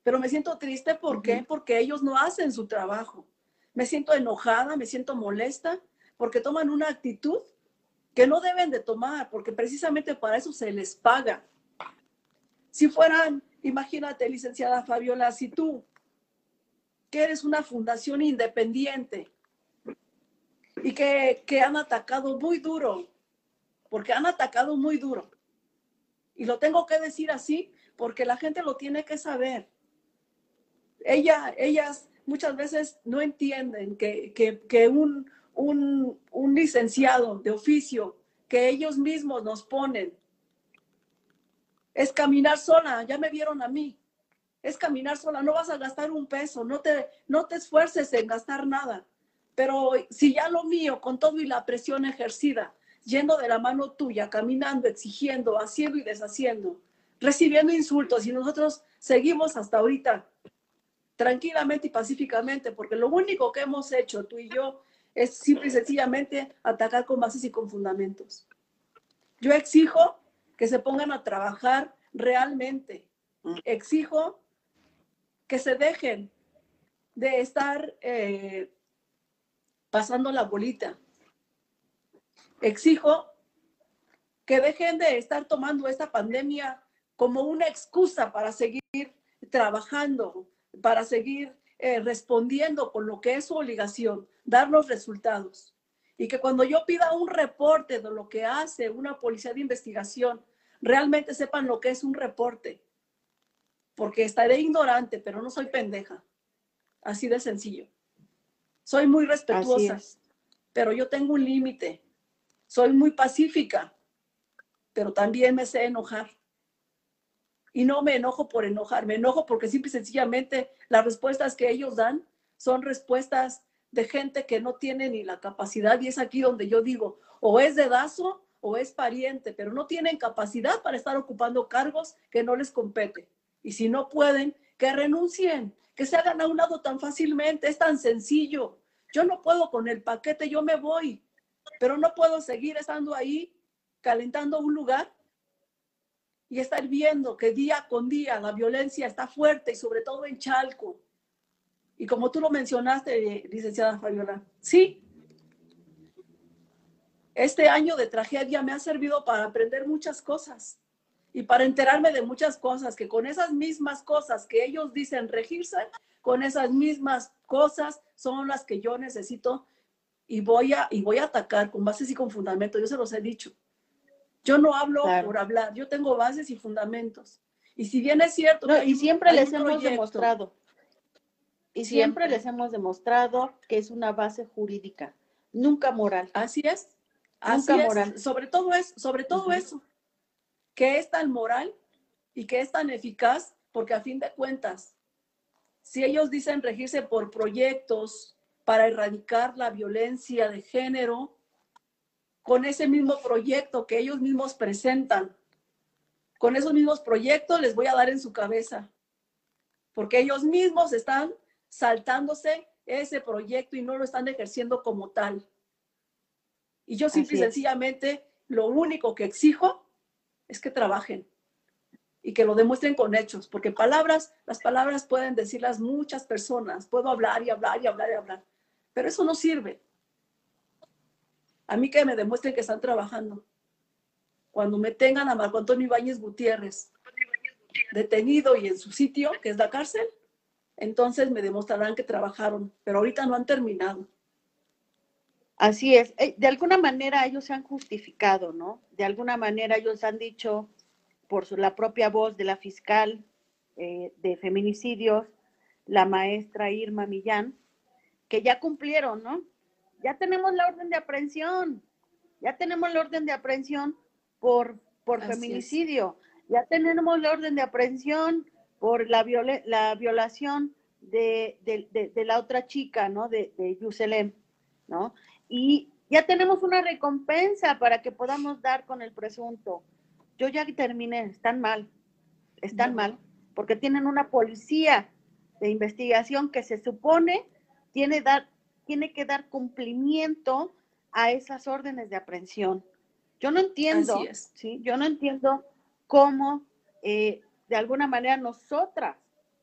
pero me siento triste, ¿por qué? Porque ellos no hacen su trabajo. Me siento enojada, me siento molesta, porque toman una actitud que no deben de tomar, porque precisamente para eso se les paga. Si fueran, imagínate, licenciada Fabiola, si tú, que eres una fundación independiente y que, que han atacado muy duro, porque han atacado muy duro, y lo tengo que decir así, porque la gente lo tiene que saber. Ella, ellas muchas veces no entienden que, un, un, licenciado de oficio que ellos mismos nos ponen es caminar sola, ya me vieron a mí, es caminar sola, no vas a gastar un peso, no te, no te esfuerces en gastar nada. Pero si ya lo mío, con todo y la presión ejercida, yendo de la mano tuya, caminando, exigiendo, haciendo y deshaciendo, recibiendo insultos y nosotros seguimos hasta ahorita tranquilamente y pacíficamente, porque lo único que hemos hecho tú y yo es simple y sencillamente atacar con bases y con fundamentos. Yo exijo que se pongan a trabajar realmente. Exijo que se dejen de estar eh, pasando la bolita. Exijo que dejen de estar tomando esta pandemia como una excusa para seguir trabajando, para seguir eh, respondiendo con lo que es su obligación, dar los resultados. Y que cuando yo pida un reporte de lo que hace una policía de investigación, realmente sepan lo que es un reporte. Porque estaré ignorante, pero no soy pendeja. Así de sencillo. Soy muy respetuosa, pero yo tengo un límite. Soy muy pacífica, pero también me sé enojar. Y no me enojo por enojar, me enojo porque simple y sencillamente las respuestas que ellos dan son respuestas de gente que no tiene ni la capacidad y es aquí donde yo digo, o es dedazo o es pariente, pero no tienen capacidad para estar ocupando cargos que no les compete. Y si no pueden, que renuncien, que se hagan a un lado tan fácilmente, es tan sencillo. Yo no puedo con el paquete, yo me voy, pero no puedo seguir estando ahí calentando un lugar y estar viendo que día con día la violencia está fuerte y sobre todo en Chalco. Y como tú lo mencionaste, licenciada Fabiola, sí, este año de tragedia me ha servido para aprender muchas cosas y para enterarme de muchas cosas, que con esas mismas cosas que ellos dicen regirse, con esas mismas cosas son las que yo necesito y voy a, y voy a atacar con bases y con fundamentos. Yo se los he dicho. Yo no hablo por hablar, yo tengo bases y fundamentos. Y si bien es cierto... y siempre les hemos demostrado, y siempre les hemos demostrado que es una base jurídica, nunca moral. Así es. Así es. Sobre todo, es, sobre todo eso, que es tan moral y que es tan eficaz, porque a fin de cuentas, si ellos dicen regirse por proyectos para erradicar la violencia de género, con ese mismo proyecto que ellos mismos presentan, con esos mismos proyectos les voy a dar en su cabeza, porque ellos mismos están saltándose ese proyecto y no lo están ejerciendo como tal. Y yo simple y sencillamente lo único que exijo es que trabajen y que lo demuestren con hechos, porque palabras, las palabras pueden decirlas muchas personas, puedo hablar y hablar y hablar y hablar, pero eso no sirve. A mí que me demuestren que están trabajando. Cuando me tengan a Marco Antonio Ibáñez Gutiérrez detenido y en su sitio, que es la cárcel, entonces me demostrarán que trabajaron, pero ahorita no han terminado. Así es. Eh, de alguna manera ellos se han justificado, ¿no? De alguna manera ellos han dicho, por la propia voz de la fiscal eh, de feminicidios, la maestra Irma Millán, que ya cumplieron, ¿no? Ya tenemos la orden de aprehensión, ya tenemos la orden de aprehensión por, por feminicidio, ya tenemos la orden de aprehensión por la, la violación de, la otra chica, ¿no? De, de Yuselem, ¿no? Y ya tenemos una recompensa para que podamos dar con el presunto. Yo ya terminé, están mal, están mal, porque tienen una policía de investigación que se supone tiene, dar, tiene que dar cumplimiento a esas órdenes de aprehensión. Yo no entiendo, ¿sí? Yo no entiendo cómo eh, de alguna manera nosotras,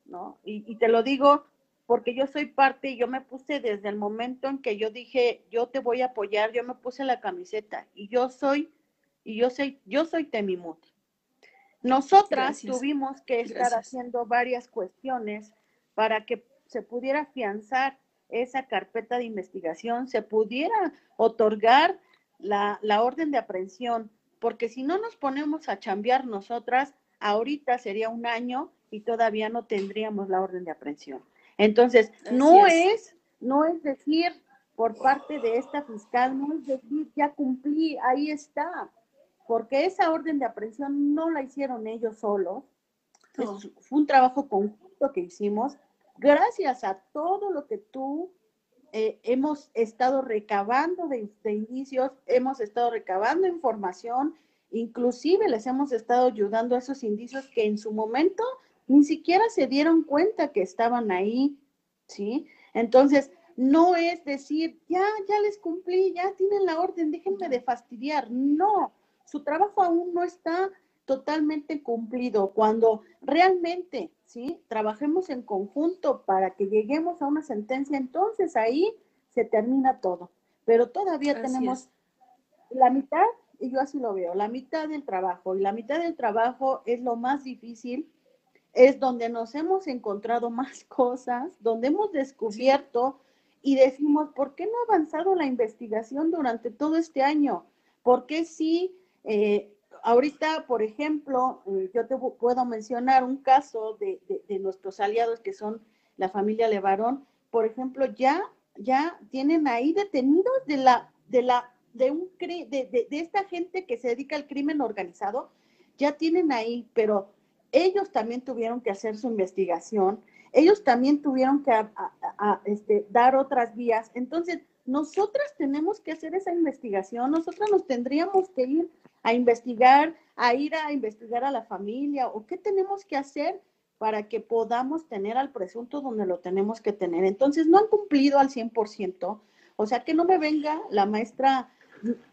¿no? y, te lo digo porque yo soy parte y yo me puse desde el momento en que yo dije, yo te voy a apoyar, yo me puse la camiseta y yo soy, y yo soy, yo soy Temimut. Nosotras tuvimos que estar haciendo varias cuestiones para que se pudiera afianzar esa carpeta de investigación, se pudiera otorgar la, la orden de aprehensión, porque si no nos ponemos a chambear nosotras, ahorita sería un año y todavía no tendríamos la orden de aprehensión. Entonces, no es. no es decir por parte de esta fiscal, no es decir, ya cumplí, ahí está, porque esa orden de aprehensión no la hicieron ellos solos, fue un trabajo conjunto que hicimos, gracias a todo lo que tú eh, hemos estado recabando de, de indicios, hemos estado recabando información, inclusive les hemos estado ayudando a esos indicios que en su momento ni siquiera se dieron cuenta que estaban ahí, ¿sí? Entonces, no es decir, ya, ya les cumplí, ya tienen la orden, déjenme de fastidiar. No, su trabajo aún no está totalmente cumplido. Cuando realmente, ¿sí? Trabajemos en conjunto para que lleguemos a una sentencia, entonces ahí se termina todo. Pero todavía tenemos la mitad, y yo así lo veo, la mitad del trabajo. Y la mitad del trabajo es lo más difícil es donde nos hemos encontrado más cosas, donde hemos descubierto y decimos, ¿por qué no ha avanzado la investigación durante todo este año? ¿Por qué sí? Eh, ahorita, por ejemplo, eh, yo te puedo mencionar un caso de, nuestros aliados que son la familia Levarón, por ejemplo, ya, ya tienen ahí detenidos de la, de la, de un de, de esta gente que se dedica al crimen organizado, ya tienen ahí, pero ellos también tuvieron que hacer su investigación, ellos también tuvieron que este, dar otras vías. Entonces, nosotras tenemos que hacer esa investigación, nosotras nos tendríamos que ir a investigar, a ir a investigar a la familia, o qué tenemos que hacer para que podamos tener al presunto donde lo tenemos que tener. Entonces, no han cumplido al 100%. O sea, que no me venga la maestra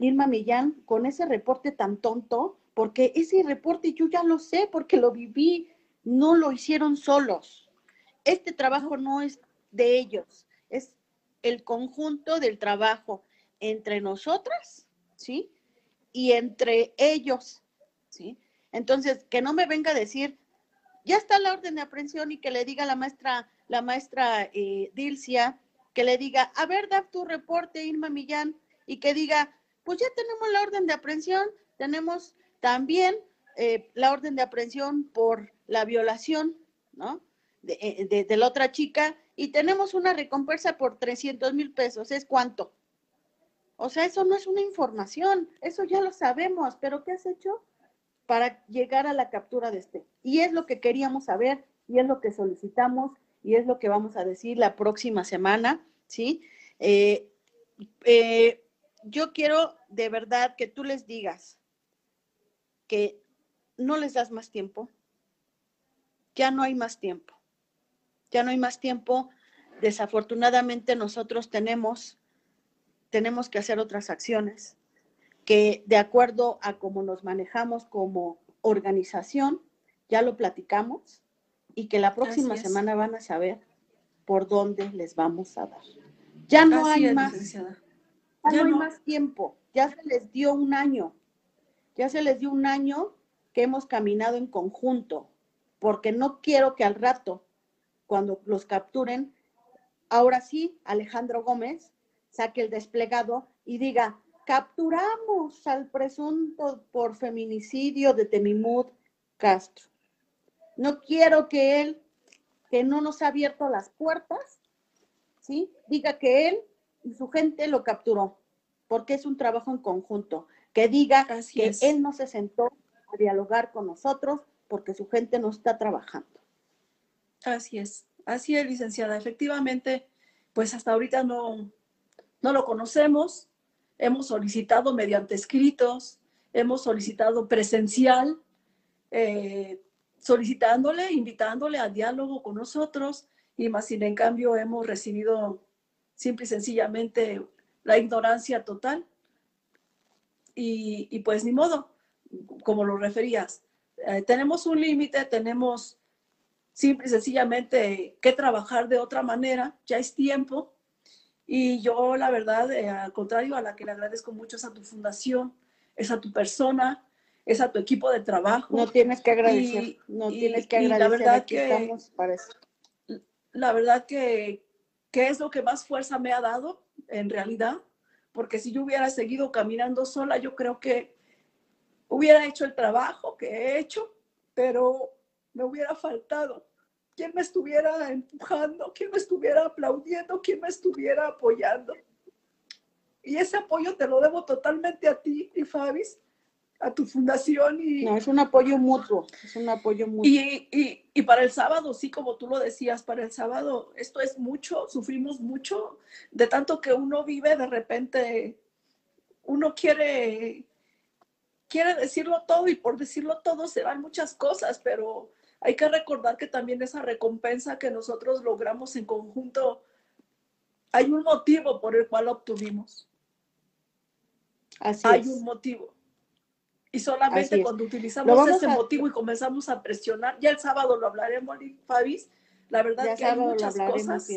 Irma Millán con ese reporte tan tonto, porque ese reporte yo ya lo sé, porque lo viví, no lo hicieron solos. Este trabajo no es de ellos, es el conjunto del trabajo entre nosotras, ¿sí? Y entre ellos, ¿sí? Entonces, que no me venga a decir, ya está la orden de aprehensión y que le diga la maestra, la maestra eh, Dilcia, que le diga, a ver, da tu reporte, Irma Millán, y que diga, pues ya tenemos la orden de aprehensión, tenemos también eh, la orden de aprehensión por la violación, ¿no? De, eh, la otra chica, y tenemos una recompensa por 300 mil pesos, ¿es cuánto? O sea, eso no es una información, eso ya lo sabemos, pero ¿qué has hecho? para llegar a la captura de este. Y es lo que queríamos saber y es lo que solicitamos y es lo que vamos a decir la próxima semana, ¿sí? Eh, eh, yo quiero de verdad que tú les digas que no les das más tiempo, ya no hay más tiempo, ya no hay más tiempo. Desafortunadamente nosotros tenemos, tenemos que hacer otras acciones que de acuerdo a cómo nos manejamos como organización, ya lo platicamos y que la próxima semana van a saber por dónde les vamos a dar. Ya no hay más. Ya, no hay más tiempo. Ya se les dio un año. Ya se les dio un año que hemos caminado en conjunto, porque no quiero que al rato, cuando los capturen, ahora sí, Alejandro Gómez saque el desplegado y diga, capturamos al presunto por feminicidio de Temimud Castro. No quiero que él, que no nos ha abierto las puertas, ¿sí? Diga que él y su gente lo capturó, porque es un trabajo en conjunto. Que diga que él no se sentó a dialogar con nosotros porque su gente no está trabajando. Así es, así es, licenciada. Efectivamente, pues hasta ahorita no, no lo conocemos, hemos solicitado mediante escritos, hemos solicitado presencial, eh, solicitándole, invitándole al diálogo con nosotros, y más sin en cambio hemos recibido simple y sencillamente la ignorancia total. Y, pues ni modo, como lo referías, eh, tenemos un límite, tenemos simple y sencillamente que trabajar de otra manera, ya es tiempo, y yo, la verdad, eh, al contrario, a la que le agradezco mucho es a tu fundación, es a tu persona, es a tu equipo de trabajo. No tienes que agradecer, no tienes que agradecer. la verdad que, estamos para eso. La verdad que, que es lo que más fuerza me ha dado, en realidad, porque si yo hubiera seguido caminando sola, yo creo que hubiera hecho el trabajo que he hecho, pero me hubiera faltado quién me estuviera empujando, quién me estuviera aplaudiendo, quién me estuviera apoyando. Y ese apoyo te lo debo totalmente a ti y Fabis, a tu fundación. Y, no, es un apoyo mutuo, es un apoyo mutuo. Y, y, y, para el sábado, sí, como tú lo decías, para el sábado, esto es mucho, sufrimos mucho, de tanto que uno vive, de repente, uno quiere, quiere decirlo todo y por decirlo todo se van muchas cosas, pero hay que recordar que también esa recompensa que nosotros logramos en conjunto, hay un motivo por el cual obtuvimos. Así hay un motivo. Y solamente cuando utilizamos ese motivo y comenzamos a presionar, ya el sábado lo hablaremos, Fabis, la verdad que hay muchas cosas.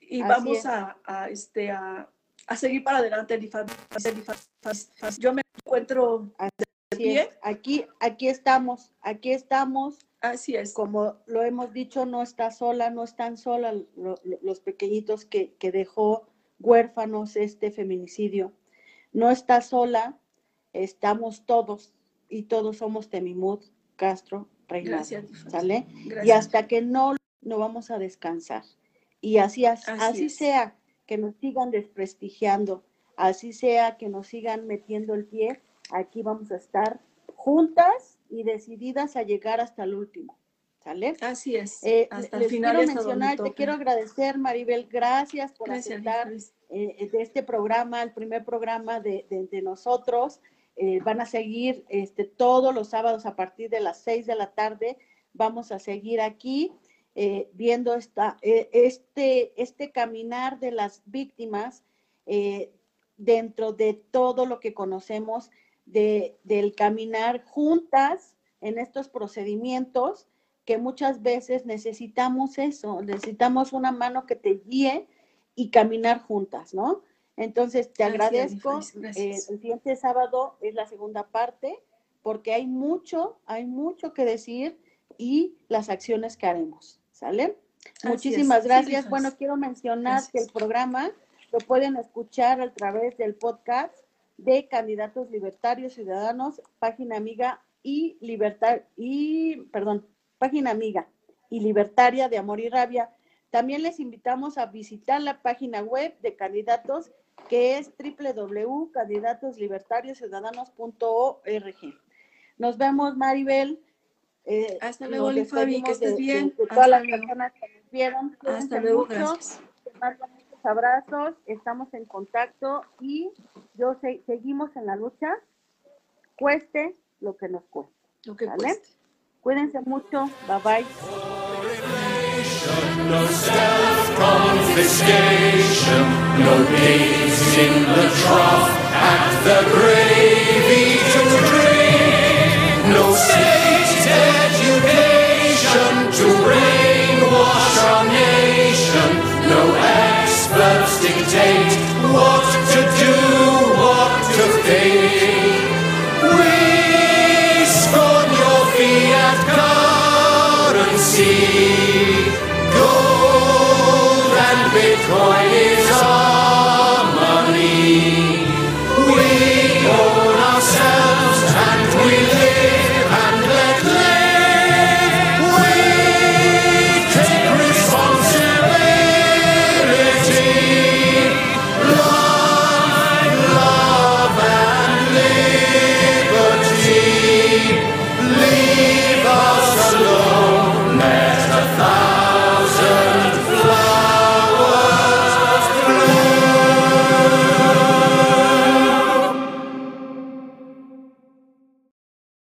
Y vamos a, este, a, seguir para adelante, Yo me encuentro de pie. Aquí, aquí estamos, aquí estamos Así es. Como lo hemos dicho, no está sola, no están solas los pequeñitos que, dejó huérfanos este feminicidio. No está sola, estamos todos y todos somos Temimud, Castro, Reina. Gracias. ¿Sale? Y hasta que no, no vamos a descansar. Y así, así, sea que nos sigan desprestigiando, así sea que nos sigan metiendo el pie, aquí vamos a estar juntas y decididas a llegar hasta el último. ¿Sale? Así es. Eh, hasta el final. Quiero mencionar, te quiero agradecer, Maribel, gracias por aceptar eh, de este programa, el primer programa de, de, nosotros. Eh, van a seguir este, todos los sábados a partir de las seis de la tarde vamos a seguir aquí eh, viendo esta, eh, este, este caminar de las víctimas dentro de todo lo que conocemos de, del caminar juntas en estos procedimientos que muchas veces necesitamos eso, necesitamos una mano que te guíe y caminar juntas, ¿no? Entonces, te agradezco. Eh, el siguiente sábado es la segunda parte, porque hay mucho, hay mucho que decir y las acciones que haremos, ¿sale? Muchísimas gracias. bueno, quiero mencionar que el programa lo pueden escuchar a través del podcast de Candidatos Libertarios Ciudadanos, página amiga y libertad y perdón, página amiga y libertaria de Amor y Rabia. También les invitamos a visitar la página web de candidatos que es www.candidatoslibertariosciudadanos.org. Nos vemos, Maribel. Eh, Hasta luego, Fabi, que estés bien. todas las personas que nos vieron. Hasta luego, gracias. Abrazos, estamos en contacto y yo seguimos en la lucha, cueste lo que nos cueste. Lo que cueste. Cuídense mucho. Bye bye.